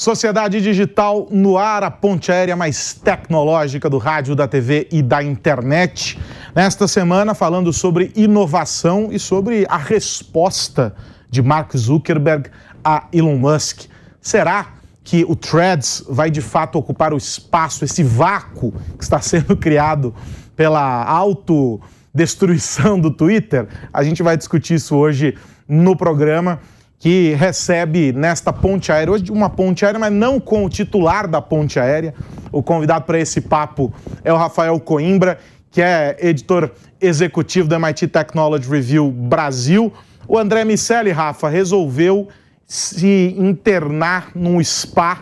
Sociedade Digital no ar, a ponte aérea mais tecnológica do rádio, da TV e da internet. Nesta semana, falando sobre inovação e sobre a resposta de Mark Zuckerberg a Elon Musk. Será que o Threads vai de fato ocupar o espaço, esse vácuo que está sendo criado pela autodestruição do Twitter? A gente vai discutir isso hoje no programa que recebe nesta ponte aérea, hoje uma ponte aérea, mas não com o titular da ponte aérea. O convidado para esse papo é o Rafael Coimbra, que é editor executivo do MIT Technology Review Brasil. O André Miceli, Rafa, resolveu se internar num spa,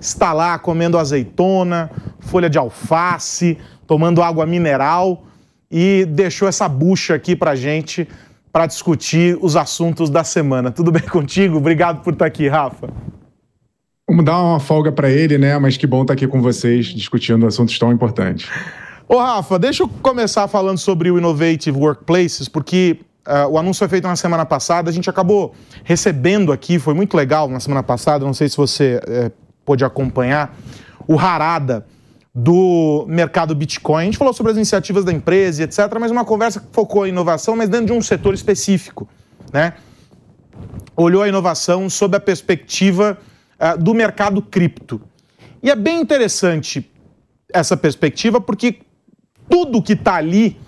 está lá comendo azeitona, folha de alface, tomando água mineral e deixou essa bucha aqui para gente para discutir os assuntos da semana. Tudo bem contigo? Obrigado por estar aqui, Rafa. Vamos dar uma folga para ele, né? Mas que bom estar aqui com vocês discutindo assuntos tão importantes. Ô, Rafa, deixa eu começar falando sobre o Innovative Workplaces, porque uh, o anúncio foi feito na semana passada, a gente acabou recebendo aqui, foi muito legal na semana passada, não sei se você uh, pôde acompanhar, o Harada, do mercado Bitcoin. A gente falou sobre as iniciativas da empresa, etc., mas uma conversa que focou em inovação, mas dentro de um setor específico. Né? Olhou a inovação sob a perspectiva uh, do mercado cripto. E é bem interessante essa perspectiva, porque tudo que está ali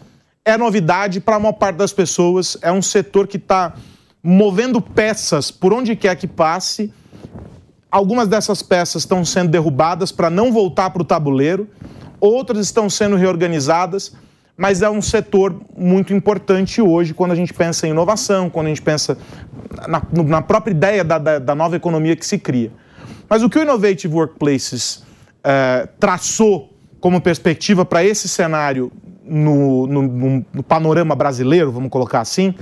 é novidade para a maior parte das pessoas. É um setor que está movendo peças por onde quer que passe Algumas dessas peças estão sendo derrubadas para não voltar para o tabuleiro, outras estão sendo reorganizadas, mas é um setor muito importante hoje quando a gente pensa em inovação, quando a gente pensa na, na própria ideia da, da, da, nova economia que se cria. Mas o que o Innovative Workplaces é, traçou como perspectiva para esse cenário no, no, no, panorama brasileiro, vamos colocar assim,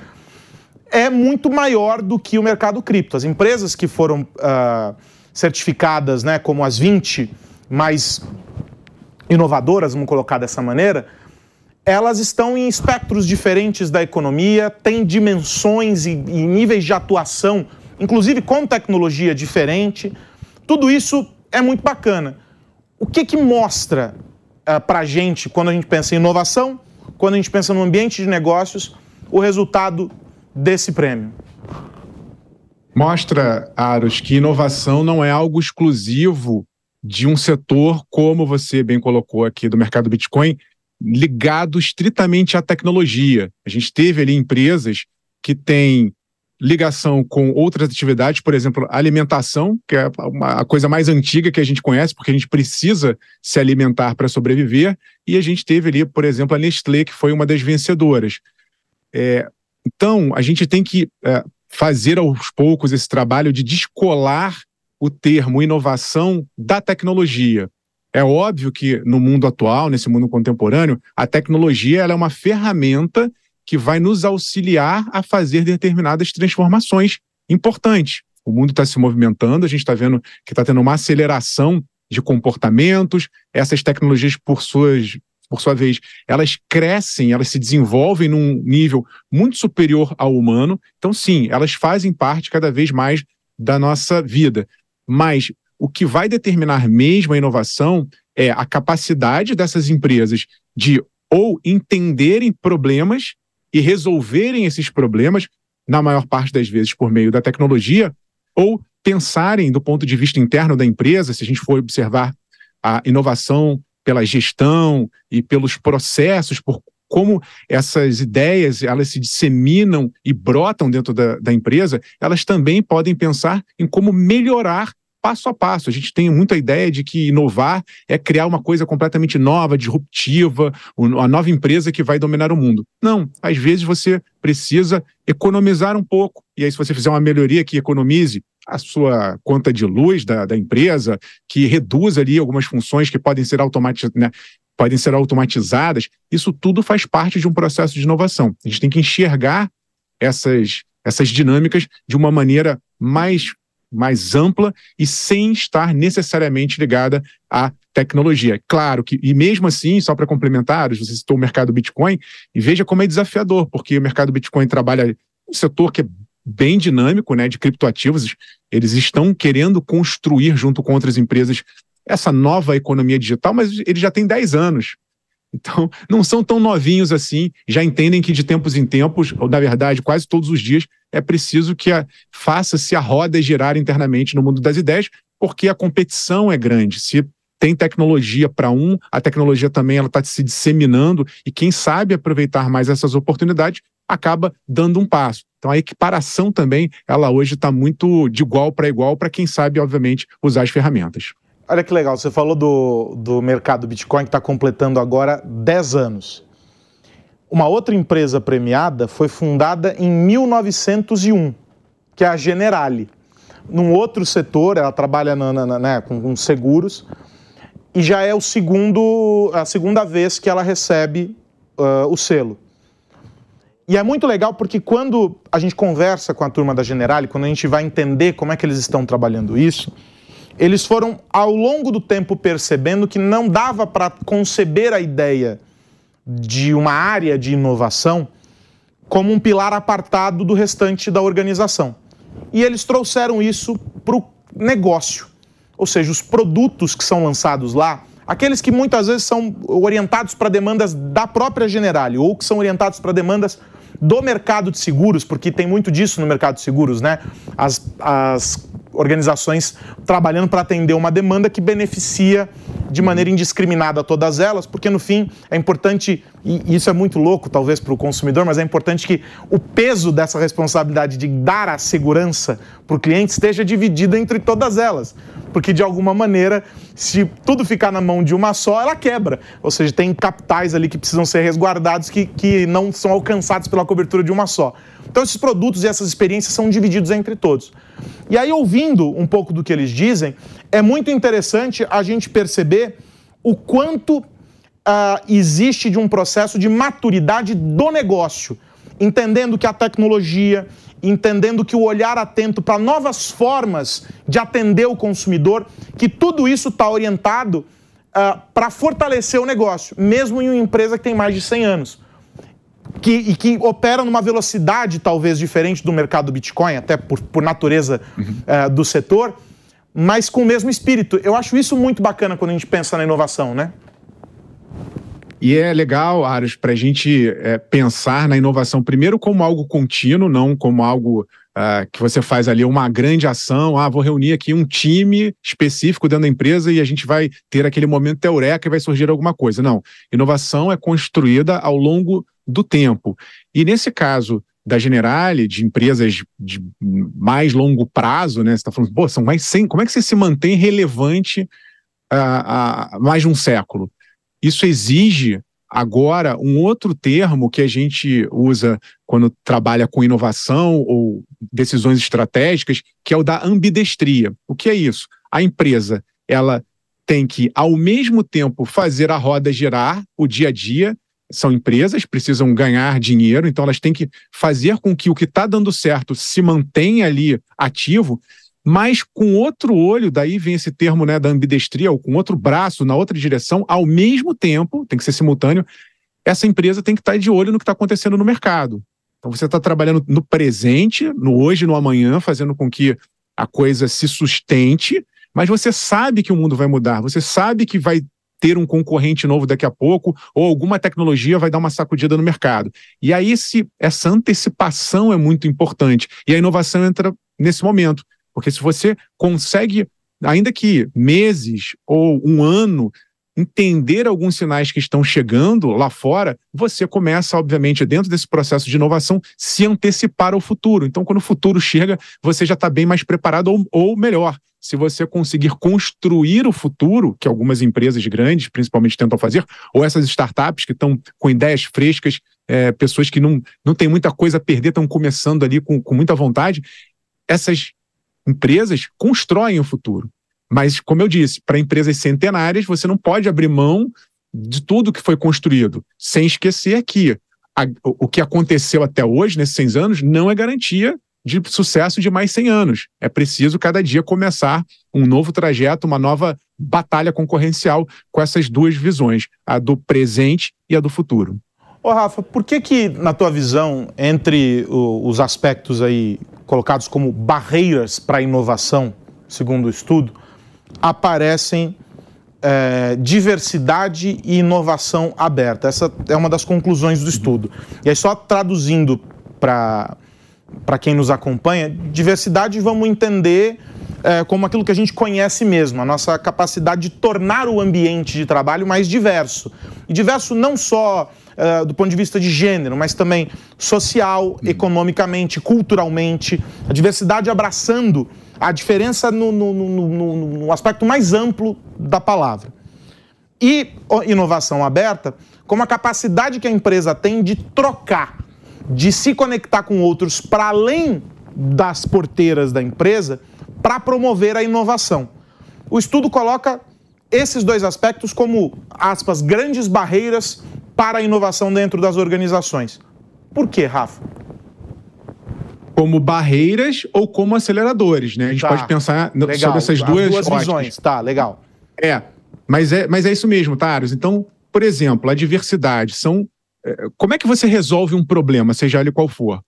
é muito maior do que o mercado cripto. As empresas que foram. Uh, certificadas né, como as 20 mais inovadoras, vamos colocar dessa maneira, elas estão em espectros diferentes da economia, têm dimensões e, e níveis de atuação, inclusive com tecnologia diferente. Tudo isso é muito bacana. O que, que mostra uh, eh, para a gente quando a gente pensa em inovação, quando a gente pensa no ambiente de negócios, o resultado desse prêmio? Mostra, Aros, que inovação não é algo exclusivo de um setor, como você bem colocou aqui, do mercado Bitcoin, ligado estritamente à tecnologia. A gente teve ali empresas que têm ligação com outras atividades, por exemplo, alimentação, que é a coisa mais antiga que a gente conhece, porque a gente precisa se alimentar para sobreviver, e a gente teve ali, por exemplo, a Nestlé, que foi uma das vencedoras. É, então, a gente tem que é, fazer aos poucos esse trabalho de descolar o termo inovação da tecnologia. É óbvio que no mundo atual, nesse mundo contemporâneo, a tecnologia é uma ferramenta que vai nos auxiliar a fazer determinadas transformações importantes. O mundo está se movimentando, a gente está vendo que está tendo uma aceleração de comportamentos, essas tecnologias, por suas por sua vez, elas crescem, elas se desenvolvem num nível muito superior ao humano. Então, sim, elas fazem parte cada vez mais da nossa vida. Mas o que vai determinar mesmo a inovação é a capacidade dessas empresas de ou entenderem problemas e resolverem esses problemas, na maior parte das vezes por meio da tecnologia, ou pensarem do ponto de vista interno da empresa, se a gente for observar a inovação pela gestão e pelos processos, por como essas ideias elas se disseminam e brotam dentro da, da empresa, elas também podem pensar em como melhorar passo a passo. A gente tem muita ideia de que inovar é criar uma coisa completamente nova, disruptiva, uma nova empresa que vai dominar o mundo. Não, às vezes você precisa economizar um pouco. E aí, se você fizer uma melhoria que economize a sua conta de luz da, da empresa, que reduz ali algumas funções que podem ser automatizadas. Né, podem ser automatizadas, isso tudo faz parte de um processo de inovação. A gente tem que enxergar essas, essas dinâmicas de uma maneira mais, mais ampla e sem estar necessariamente ligada à tecnologia. Claro que, e mesmo assim, só para complementar, você citou o mercado Bitcoin, e veja como é desafiador, porque o mercado Bitcoin trabalha um setor que é bem dinâmico né, de criptoativos. Eles estão querendo construir, junto com outras empresas, essa nova economia digital, mas eles já têm 10 anos. Então, não são tão novinhos assim, já entendem que de tempos em tempos, ou na verdade, quase todos os dias, é preciso que faça-se a roda girar internamente no mundo das ideias, porque a competição é grande. Se tem tecnologia para um, a tecnologia também ela está se disseminando e quem sabe aproveitar mais essas oportunidades acaba dando um passo. Então a equiparação também, ela hoje está muito de igual para igual para quem sabe, obviamente, usar as ferramentas. Olha que legal, você falou do, do mercado Bitcoin que está completando agora 10 anos. Uma outra empresa premiada foi fundada em 1901, que é a Generali. Num outro setor, ela trabalha na, na, né, com, com seguros, e já é o segundo, a segunda vez que ela recebe uh, o selo. E é muito legal porque quando a gente conversa com a turma da Generali, quando a gente vai entender como é que eles estão trabalhando isso, eles foram ao longo do tempo percebendo que não dava para conceber a ideia de uma área de inovação como um pilar apartado do restante da organização. E eles trouxeram isso para o negócio. Ou seja, os produtos que são lançados lá, aqueles que muitas vezes são orientados para demandas da própria Generali ou que são orientados para demandas do mercado de seguros, porque tem muito disso no mercado de seguros, né? As, as organizações trabalhando para atender uma demanda que beneficia de maneira indiscriminada todas elas, porque no fim é importante, e isso é muito louco talvez para o consumidor, mas é importante que o peso dessa responsabilidade de dar a segurança para o cliente esteja dividido entre todas elas. Porque de alguma maneira, se tudo ficar na mão de uma só, ela quebra. Ou seja, tem capitais ali que precisam ser resguardados que, que não são alcançados pela cobertura de uma só. Então, esses produtos e essas experiências são divididos entre todos. E aí, ouvindo um pouco do que eles dizem, é muito interessante a gente perceber o quanto uh, existe de um processo de maturidade do negócio, entendendo que a tecnologia, entendendo que o olhar atento para novas formas de atender o consumidor, que tudo isso está orientado uh, para fortalecer o negócio, mesmo em uma empresa que tem mais de 100 anos que, e que opera numa velocidade talvez diferente do mercado Bitcoin, até por, por natureza uhum. é, do setor, mas com o mesmo espírito. Eu acho isso muito bacana quando a gente pensa na inovação, né? E é legal, Aros, para a gente é, pensar na inovação primeiro como algo contínuo, não como algo uh, que você faz ali uma grande ação. Ah, vou reunir aqui um time específico dentro da empresa e a gente vai ter aquele momento eureka e vai surgir alguma coisa. Não. Inovação é construída ao longo do tempo. E nesse caso da Generali, de empresas de mais longo prazo, né? Você está falando, pô, são mais 100, como é que você se mantém relevante há, mais de um século? Isso exige agora um outro termo que a gente usa quando trabalha com inovação ou decisões estratégicas, que é o da ambidestria. O que é isso? A empresa, ela tem que, ao mesmo tempo, fazer a roda girar o dia a dia, são empresas, precisam ganhar dinheiro, então elas têm que fazer com que o que está dando certo se mantenha ali ativo, mas com outro olho, daí vem esse termo né, da ambidestria, ou com outro braço na outra direção, ao mesmo tempo, tem que ser simultâneo, essa empresa tem que estar tá de olho no que está acontecendo no mercado. Então você está trabalhando no presente, no hoje, no amanhã, fazendo com que a coisa se sustente, mas você sabe que o mundo vai mudar, você sabe que vai ter um concorrente novo daqui a pouco, ou alguma tecnologia vai dar uma sacudida no mercado. E aí esse, essa antecipação é muito importante. E a inovação entra nesse momento. Porque se você consegue, ainda que meses ou um ano, entender alguns sinais que estão chegando lá fora, você começa, obviamente, dentro desse processo de inovação, se antecipar ao futuro. Então, quando o futuro chega, você já está bem mais preparado, ou, ou melhor, se você conseguir construir o futuro, que algumas empresas grandes, principalmente, tentam fazer, ou essas startups que estão com ideias frescas, é, pessoas que não, não têm muita coisa a perder, estão começando ali com, com muita vontade, essas empresas constroem o futuro. Mas, como eu disse, para empresas centenárias, você não pode abrir mão de tudo que foi construído, sem esquecer que a, o que aconteceu até hoje, nesses 100 anos, não é garantia de sucesso de mais 100 anos. É preciso cada dia começar um novo trajeto, uma nova batalha concorrencial com essas duas visões, a do presente e a do futuro. Ô Rafa, por que que, na tua visão, entre os aspectos aí colocados como barreiras para a inovação, segundo o estudo, aparecem é, diversidade e inovação aberta. Essa é uma das conclusões do estudo. E aí, só traduzindo para quem nos acompanha, diversidade vamos entender é, como aquilo que a gente conhece mesmo, a nossa capacidade de tornar o ambiente de trabalho mais diverso. E diverso não só é, do ponto de vista de gênero, mas também social, economicamente, culturalmente, a diversidade abraçando a diferença no, no, no, no aspecto mais amplo da palavra. E inovação aberta, como a capacidade que a empresa tem de trocar, de se conectar com outros para além das porteiras da empresa para promover a inovação. O estudo coloca esses dois aspectos como, aspas, grandes barreiras para a inovação dentro das organizações. Por quê, Rafa? Como barreiras ou como aceleradores, né? A gente tá. pode pensar legal. sobre essas duas, duas visões. Tá, legal. É, mas é, mas é isso mesmo, Taros. Então, por exemplo, a diversidade são. É, como é que você resolve um problema, seja ele qual for?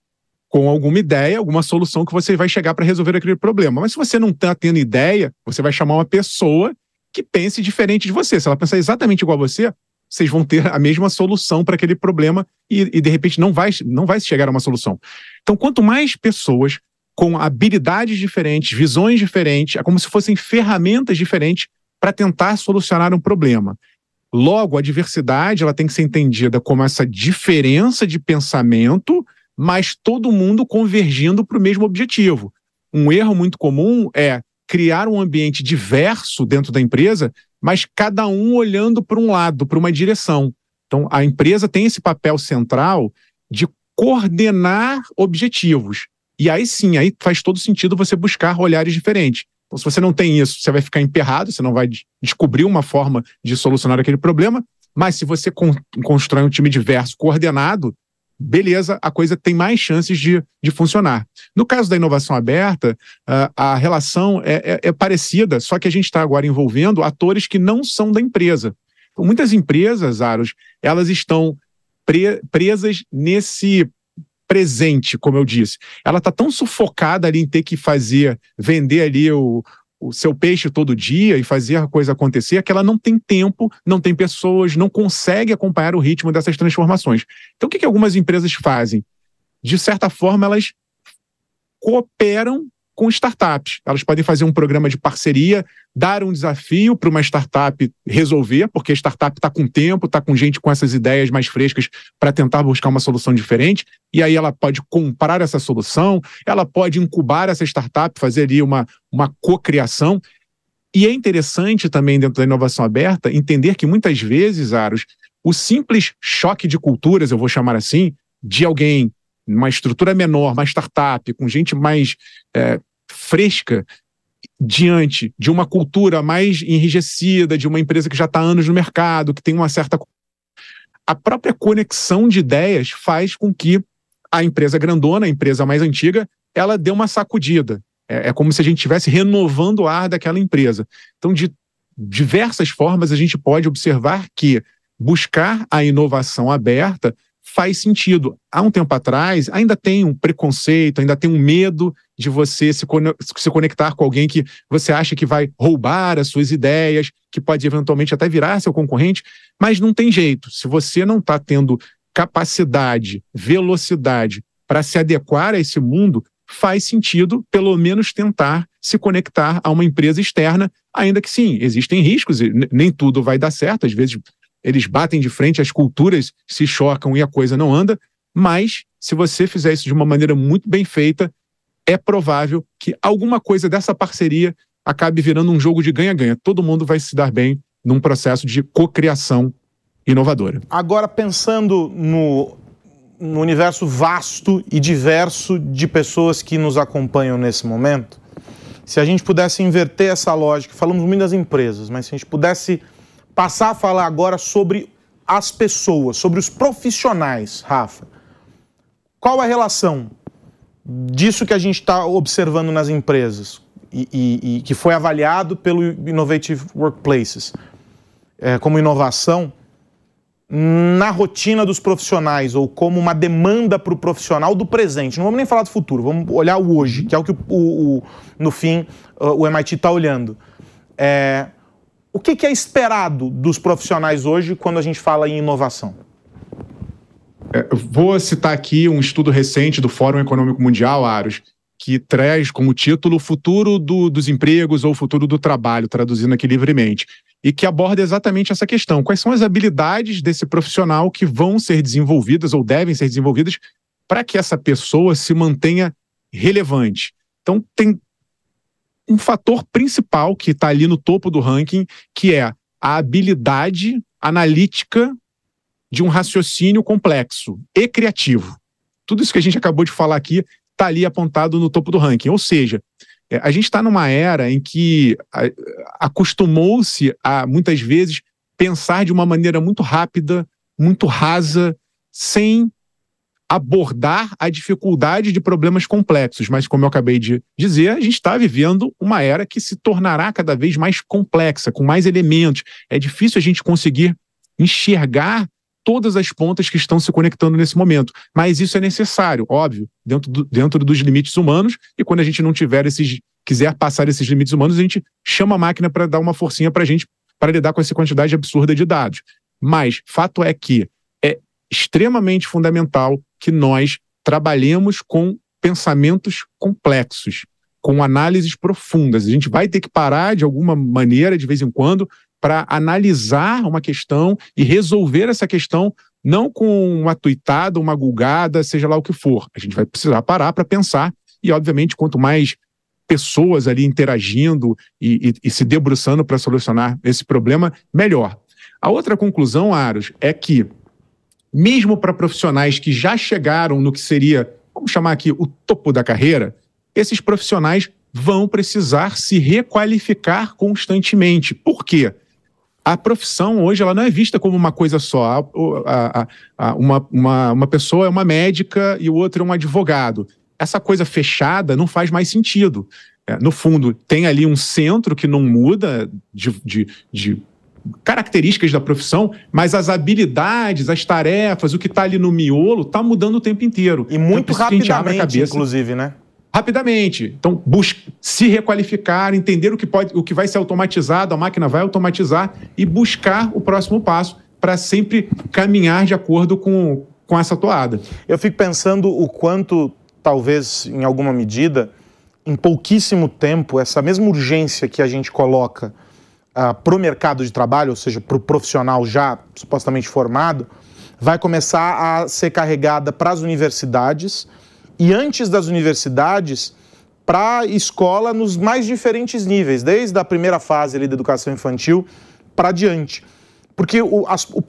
com alguma ideia, alguma solução que você vai chegar para resolver aquele problema. Mas se você não está tendo ideia, você vai chamar uma pessoa que pense diferente de você. Se ela pensar exatamente igual a você, vocês vão ter a mesma solução para aquele problema e, e, de repente não vai, não vai chegar a uma solução. Então, quanto mais pessoas com habilidades diferentes, visões diferentes, é como se fossem ferramentas diferentes para tentar solucionar um problema. Logo, a diversidade ela tem que ser entendida como essa diferença de pensamento mas todo mundo convergindo para o mesmo objetivo. Um erro muito comum é criar um ambiente diverso dentro da empresa, mas cada um olhando para um lado, para uma direção. Então, a empresa tem esse papel central de coordenar objetivos. E aí sim, aí faz todo sentido você buscar olhares diferentes. Então, se você não tem isso, você vai ficar emperrado, você não vai descobrir uma forma de solucionar aquele problema. Mas se você constrói um time diverso, coordenado, beleza, a coisa tem mais chances de, de funcionar. No caso da inovação aberta, uh, a relação é, é, é, parecida, só que a gente está agora envolvendo atores que não são da empresa. Então, muitas empresas, Aros, elas estão pre presas nesse presente, como eu disse. Ela está tão sufocada ali em ter que fazer, vender ali o, o seu peixe todo dia e fazer a coisa acontecer, que ela não tem tempo, não tem pessoas, não consegue acompanhar o ritmo dessas transformações. Então, o que, que algumas empresas fazem? De certa forma, elas cooperam com startups. Elas podem fazer um programa de parceria, dar um desafio para uma startup resolver, porque a startup está com tempo, está com gente com essas ideias mais frescas para tentar buscar uma solução diferente. E aí ela pode comprar essa solução, ela pode incubar essa startup, fazer ali uma, uma cocriação. E é interessante também, dentro da inovação aberta, entender que muitas vezes, Aros, o simples choque de culturas, eu vou chamar assim, de alguém uma estrutura menor, uma startup, com gente mais é, fresca diante de uma cultura mais enrijecida, de uma empresa que já está anos no mercado, que tem uma certa. A própria conexão de ideias faz com que a empresa grandona, a empresa mais antiga, ela dê uma sacudida. É, é como se a gente estivesse renovando o ar daquela empresa. Então, de diversas formas, a gente pode observar que buscar a inovação aberta faz sentido. Há um tempo atrás, ainda tem um preconceito, ainda tem um medo de você se, se conectar com alguém que você acha que vai roubar as suas ideias, que pode eventualmente até virar seu concorrente, mas não tem jeito. Se você não está tendo capacidade, velocidade para se adequar a esse mundo, faz sentido, pelo menos, tentar se conectar a uma empresa externa, ainda que sim, existem riscos, nem tudo vai dar certo, às vezes eles batem de frente, as culturas se chocam e a coisa não anda, mas se você fizer isso de uma maneira muito bem feita, é provável que alguma coisa dessa parceria acabe virando um jogo de ganha-ganha. Todo mundo vai se dar bem num processo de cocriação inovadora. Agora, pensando no, no universo vasto e diverso de pessoas que nos acompanham nesse momento, se a gente pudesse inverter essa lógica, falamos muito das empresas, mas se a gente pudesse passar a falar agora sobre as pessoas, sobre os profissionais, Rafa. Qual a relação disso que a gente está observando nas empresas e, e, e, que foi avaliado pelo Innovative Workplaces é, como inovação na rotina dos profissionais ou como uma demanda para o profissional do presente. Não vamos nem falar do futuro, vamos olhar o hoje, que é o que, o, o no fim, o MIT está olhando. É, o que, que é esperado dos profissionais hoje quando a gente fala em inovação? É, vou citar aqui um estudo recente do Fórum Econômico Mundial, Aros, que traz como título o futuro do, dos empregos ou o futuro do trabalho, traduzindo aqui livremente e que aborda exatamente essa questão. Quais são as habilidades desse profissional que vão ser desenvolvidas ou devem ser desenvolvidas para que essa pessoa se mantenha relevante? Então, tem um fator principal que está ali no topo do ranking, que é a habilidade analítica de um raciocínio complexo e criativo. Tudo isso que a gente acabou de falar aqui está ali apontado no topo do ranking. Ou seja, é, a gente está numa era em que acostumou-se a, muitas vezes, pensar de uma maneira muito rápida, muito rasa, sem abordar a dificuldade de problemas complexos. Mas, como eu acabei de dizer, a gente está vivendo uma era que se tornará cada vez mais complexa, com mais elementos. É difícil a gente conseguir enxergar todas as pontas que estão se conectando nesse momento. Mas isso é necessário, óbvio, dentro, do, dentro dos limites humanos. E quando a gente não tiver esses, quiser passar esses limites humanos, a gente chama a máquina para dar uma forcinha para a gente para lidar com essa quantidade absurda de dados. Mas fato é que é extremamente fundamental que nós trabalhemos com pensamentos complexos, com análises profundas. A gente vai ter que parar de alguma maneira, de vez em quando, para analisar uma questão e resolver essa questão não com uma tuitada, uma gulgada, seja lá o que for. A gente vai precisar parar para pensar e, obviamente, quanto mais pessoas ali interagindo e, e, e se debruçando para solucionar esse problema, melhor. A outra conclusão, Aros, é que, mesmo para profissionais que já chegaram no que seria, vamos chamar aqui, o topo da carreira, esses profissionais vão precisar se requalificar constantemente. Por quê? A profissão hoje ela não é vista como uma coisa só. A, a, a, uma, uma, uma pessoa é uma médica e o outro é um advogado. Essa coisa fechada não faz mais sentido. É, no fundo, tem ali um centro que não muda de, de, de características da profissão, mas as habilidades, as tarefas, o que está ali no miolo, está mudando o tempo inteiro. E muito então, rapidamente, inclusive, né? Rapidamente. Então, busque se requalificar, entender o que pode, o que vai ser automatizado, a máquina vai automatizar e buscar o próximo passo para sempre caminhar de acordo com, com essa toada. Eu fico pensando o quanto, talvez, em alguma medida, em pouquíssimo tempo, essa mesma urgência que a gente coloca uh, para o mercado de trabalho, ou seja, para o profissional já supostamente formado, vai começar a ser carregada para as universidades e antes das universidades para escola nos mais diferentes níveis, desde a primeira fase ali da educação infantil para diante. Porque o, as, o,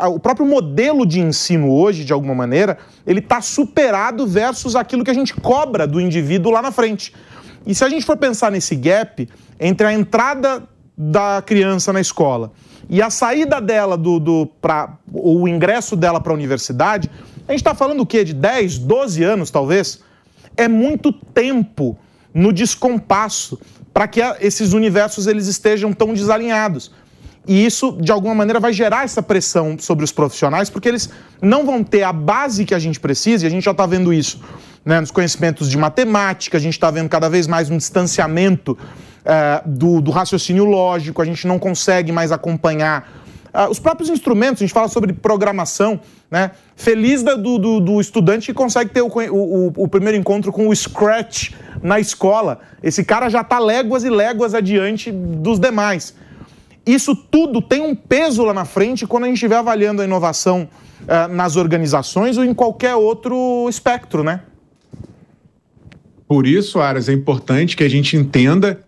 a, o, próprio modelo de ensino hoje, de alguma maneira, ele está superado versus aquilo que a gente cobra do indivíduo lá na frente. E se a gente for pensar nesse gap entre a entrada da criança na escola e a saída dela do, do para o ingresso dela para a universidade, a gente está falando o quê? De 10, 12 anos, talvez? É muito tempo no descompasso para que esses universos eles estejam tão desalinhados. E isso, de alguma maneira, vai gerar essa pressão sobre os profissionais, porque eles não vão ter a base que a gente precisa, e a gente já está vendo isso né, nos conhecimentos de matemática, a gente está vendo cada vez mais um distanciamento é, do, do raciocínio lógico, a gente não consegue mais acompanhar Uh, os próprios instrumentos, a gente fala sobre programação, né? Feliz do, do, do, estudante que consegue ter o, o, o, primeiro encontro com o Scratch na escola. Esse cara já está léguas e léguas adiante dos demais. Isso tudo tem um peso lá na frente quando a gente estiver avaliando a inovação uh, nas organizações ou em qualquer outro espectro, né? Por isso, Aras, é importante que a gente entenda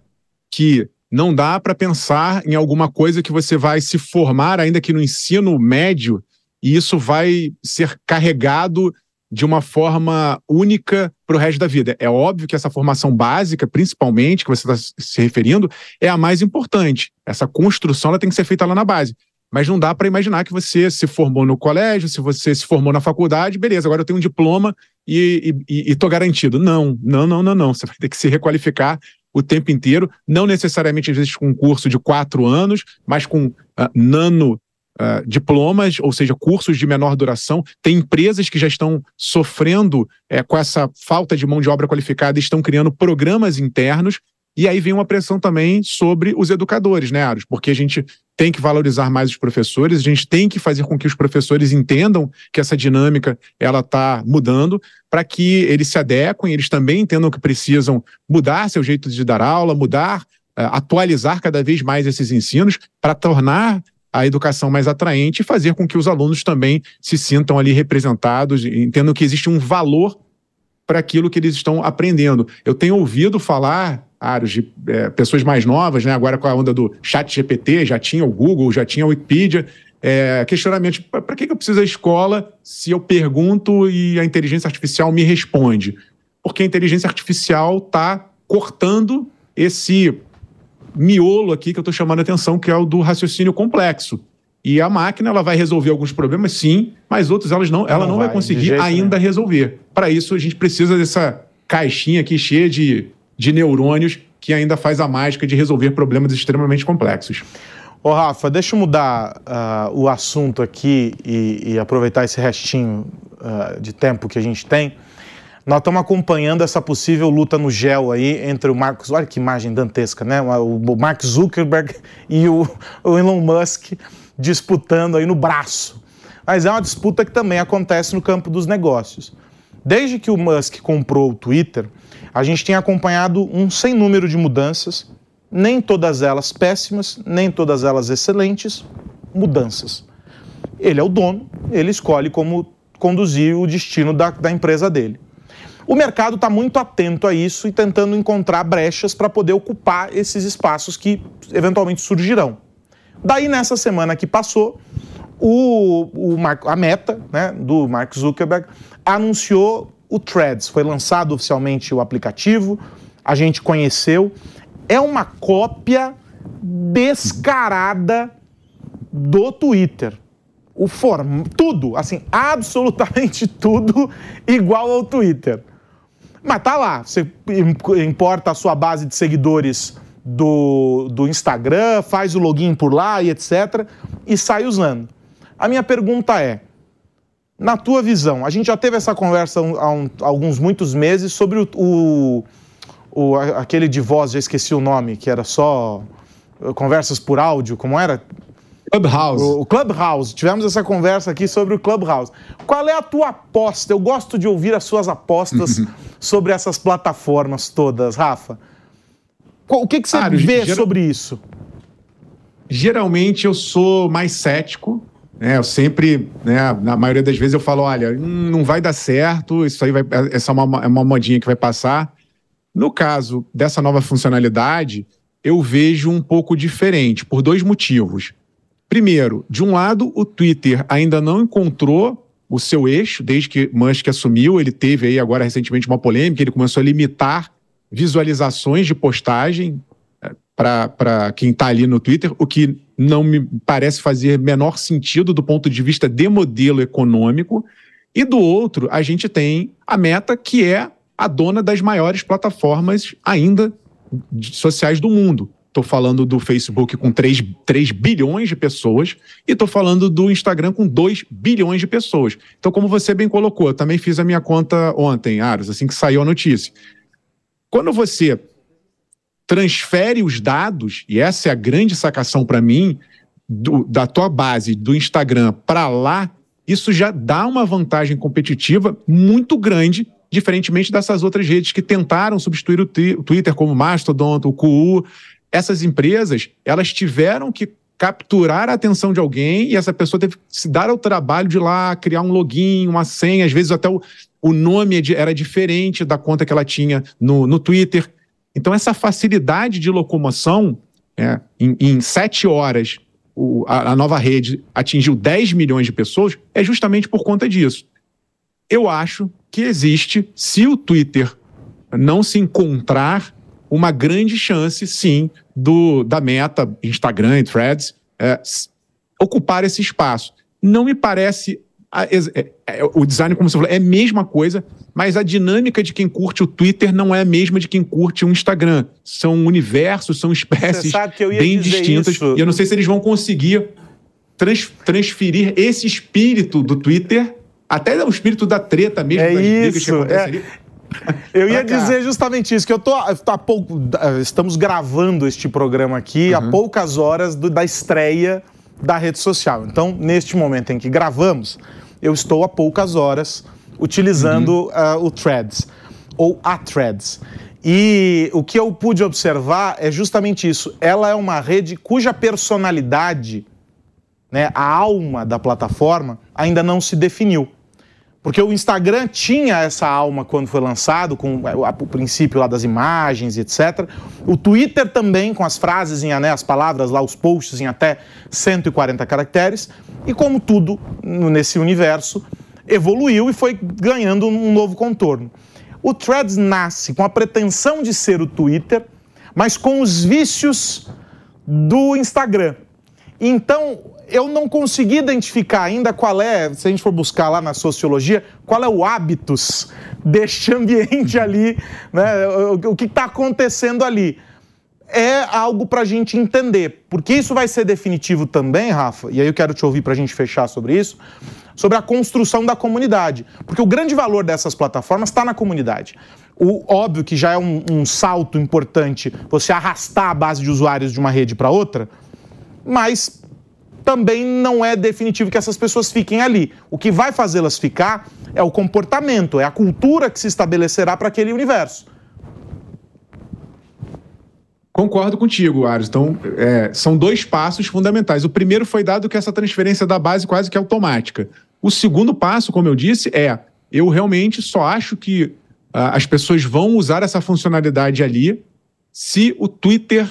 que não dá para pensar em alguma coisa que você vai se formar, ainda que no ensino médio, e isso vai ser carregado de uma forma única para o resto da vida. É óbvio que essa formação básica, principalmente, que você está se referindo, é a mais importante. Essa construção ela tem que ser feita lá na base. Mas não dá para imaginar que você se formou no colégio, se você se formou na faculdade, beleza, agora eu tenho um diploma e estou garantido. Não, não, não, não, não. Você vai ter que se requalificar o tempo inteiro, não necessariamente às vezes com um curso de quatro anos, mas com uh, nano uh, diplomas, ou seja, cursos de menor duração. Tem empresas que já estão sofrendo é, com essa falta de mão de obra qualificada e estão criando programas internos. E aí vem uma pressão também sobre os educadores, né, Aros? Porque a gente tem que valorizar mais os professores, a gente tem que fazer com que os professores entendam que essa dinâmica ela está mudando, para que eles se adequem, eles também entendam que precisam mudar seu jeito de dar aula, mudar, uh, atualizar cada vez mais esses ensinos para tornar a educação mais atraente e fazer com que os alunos também se sintam ali representados, entendam que existe um valor para aquilo que eles estão aprendendo. Eu tenho ouvido falar, Aros, de é, pessoas mais novas, né? agora com a onda do chat GPT, já tinha o Google, já tinha o Wikipedia, é, questionamentos, para que, que eu preciso da escola se eu pergunto e a inteligência artificial me responde? Porque a inteligência artificial está cortando esse miolo aqui que eu estou chamando a atenção, que é o do raciocínio complexo. E a máquina ela vai resolver alguns problemas, sim, mas outros elas não, ela não, não vai, vai conseguir ainda nenhum. resolver. Para isso, a gente precisa dessa caixinha aqui cheia de, de neurônios que ainda faz a mágica de resolver problemas extremamente complexos. Ô Rafa, deixa eu mudar uh, o assunto aqui e, e aproveitar esse restinho uh, de tempo que a gente tem. Nós estamos acompanhando essa possível luta no gel aí entre o Marcos, olha que imagem dantesca, né? O Mark Zuckerberg e o, o Elon Musk disputando aí no braço. Mas é uma disputa que também acontece no campo dos negócios. Desde que o Musk comprou o Twitter, a gente tem acompanhado um sem número de mudanças, nem todas elas péssimas, nem todas elas excelentes, mudanças. Ele é o dono, ele escolhe como conduzir o destino da, da empresa dele. O mercado está muito atento a isso e tentando encontrar brechas para poder ocupar esses espaços que eventualmente surgirão. Daí, nessa semana que passou, o, o a meta né, do Mark Zuckerberg anunciou o Threads. Foi lançado oficialmente o aplicativo, a gente conheceu. É uma cópia descarada do Twitter. O form... tudo, assim, absolutamente tudo igual ao Twitter. Mas tá lá, você importa a sua base de seguidores do, do Instagram, faz o login por lá e etc. e sai usando. A minha pergunta é: na tua visão, a gente já teve essa conversa há, um, há alguns muitos meses sobre o, o, o, aquele de voz, já esqueci o nome, que era só uh, conversas por áudio, como era? Clubhouse. O, o, Clubhouse. Tivemos essa conversa aqui sobre o Clubhouse. Qual é a tua aposta? Eu gosto de ouvir as suas apostas sobre essas plataformas todas, Rafa. O que, que você ah, vê geral... sobre isso? Geralmente eu sou mais cético. Né? Eu sempre, né, na maioria das vezes, eu falo: olha, hum, não vai dar certo, isso aí vai. Essa é uma, é uma modinha que vai passar. No caso dessa nova funcionalidade, eu vejo um pouco diferente, por dois motivos. Primeiro, de um lado, o Twitter ainda não encontrou o seu eixo desde que Musk assumiu. Ele teve aí agora recentemente uma polêmica, ele começou a limitar visualizações de postagem é, para quem está ali no Twitter, o que não me parece fazer menor sentido do ponto de vista de modelo econômico. E do outro, a gente tem a Meta, que é a dona das maiores plataformas ainda sociais do mundo. Estou falando do Facebook com 3, 3 bilhões de pessoas e estou falando do Instagram com 2 bilhões de pessoas. Então, como você bem colocou, eu também fiz a minha conta ontem, Aros, assim que saiu a notícia. Quando você transfere os dados, e essa é a grande sacação para mim, do, da tua base do Instagram para lá, isso já dá uma vantagem competitiva muito grande, diferentemente dessas outras redes que tentaram substituir o, o Twitter, como o Mastodon, o QU. Essas empresas, elas tiveram que capturar a atenção de alguém e essa pessoa teve que se dar ao trabalho de ir lá criar um login, uma senha, às vezes até o, o nome era diferente da conta que ela tinha no, no Twitter. Então, essa facilidade de locomoção, é, em, em sete horas, o, a, a nova rede atingiu 10 milhões de pessoas, é justamente por conta disso. Eu acho que existe, se o Twitter não se encontrar, uma grande chance, sim, do da Meta, Instagram e Threads, é, ocupar esse espaço. Não me parece é, é, o design, como você falou, é a mesma coisa, mas a dinâmica de quem curte o Twitter não é a mesma de quem curte o Instagram. São universos, são espécies bem distintas. Isso. E eu não sei se eles vão conseguir trans, transferir esse espírito do Twitter, até o espírito da treta mesmo, é das isso, que acontecem é. ali. Eu ia dizer justamente isso, que eu tô há pouco. Estamos gravando este programa aqui uhum. há poucas horas do, da estreia da rede social. Então, neste momento em que gravamos, eu estou há poucas horas utilizando uhum. uh, o Threads, ou a Threads. E o que eu pude observar é justamente isso. Ela é uma rede cuja personalidade, né, a alma da plataforma, ainda não se definiu. Porque o Instagram tinha essa alma quando foi lançado, com o princípio lá das imagens, etc. O Twitter também, com as frases, em, né, as palavras lá, os posts em até 140 caracteres. E como tudo nesse universo, evoluiu e foi ganhando um novo contorno. O Threads nasce com a pretensão de ser o Twitter, mas com os vícios do Instagram. Então, eu não consegui identificar ainda qual é, se a gente for buscar lá na sociologia, qual é o hábitos deste ambiente ali, né? o que está acontecendo ali. É algo para a gente entender, porque isso vai ser definitivo também, Rafa, e aí eu quero te ouvir para a gente fechar sobre isso, sobre a construção da comunidade. Porque o grande valor dessas plataformas está na comunidade. O, óbvio que já é um, um salto importante você arrastar a base de usuários de uma rede para outra, mas também não é definitivo que essas pessoas fiquem ali. O que vai fazê-las ficar é o comportamento, é a cultura que se estabelecerá para aquele universo. Concordo contigo, Aros. Então, é, são dois passos fundamentais. O primeiro foi dado que essa transferência da base quase que é automática. O segundo passo, como eu disse, é eu realmente só acho que uh, as pessoas vão usar essa funcionalidade ali se o Twitter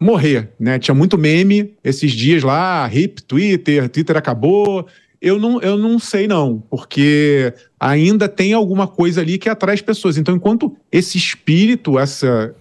morrer, né? Tinha muito meme esses dias lá, hip Twitter, Twitter acabou. Eu não, eu não sei não, porque ainda tem alguma coisa ali que atrai as pessoas. Então, enquanto esse espírito, essa,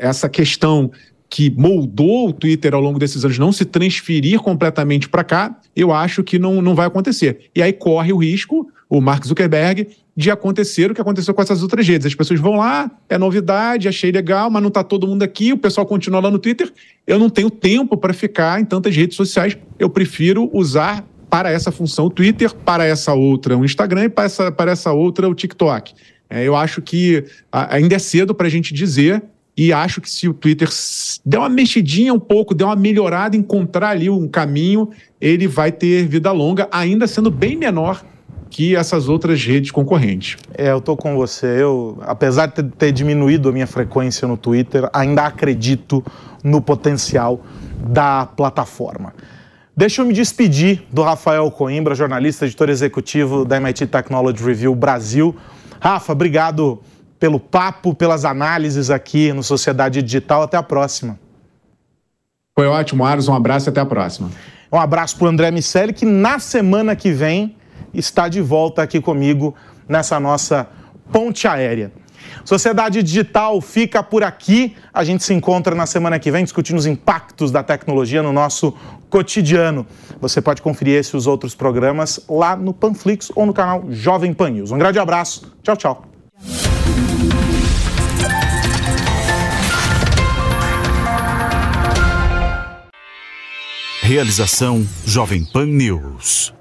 essa questão que moldou o Twitter ao longo desses anos não se transferir completamente para cá, eu acho que não, não vai acontecer. E aí corre o risco, o Mark Zuckerberg, de acontecer o que aconteceu com essas outras redes. As pessoas vão lá, é novidade, achei legal, mas não está todo mundo aqui, o pessoal continua lá no Twitter. Eu não tenho tempo para ficar em tantas redes sociais. Eu prefiro usar para essa função o Twitter, para essa outra o Instagram e para essa, para essa outra o TikTok. É, eu acho que ainda é cedo para a gente dizer e acho que se o Twitter der uma mexidinha um pouco, der uma melhorada, encontrar ali um caminho, ele vai ter vida longa, ainda sendo bem menor que essas outras redes concorrentes. É, eu tô com você. Eu, apesar de ter diminuído a minha frequência no Twitter, ainda acredito no potencial da plataforma. Deixa eu me despedir do Rafael Coimbra, jornalista, editor executivo da MIT Technology Review Brasil. Rafa, obrigado pelo papo, pelas análises aqui no Sociedade Digital. Até a próxima. Foi ótimo, Aros. Um abraço e até a próxima. Um abraço para o André Miceli, que na semana que vem está de volta aqui comigo nessa nossa ponte aérea. Sociedade Digital fica por aqui. A gente se encontra na semana que vem discutindo os impactos da tecnologia no nosso cotidiano. Você pode conferir esse e os outros programas lá no Panflix ou no canal Jovem Pan News. Um grande abraço. Tchau, tchau. Realização Jovem Pan News.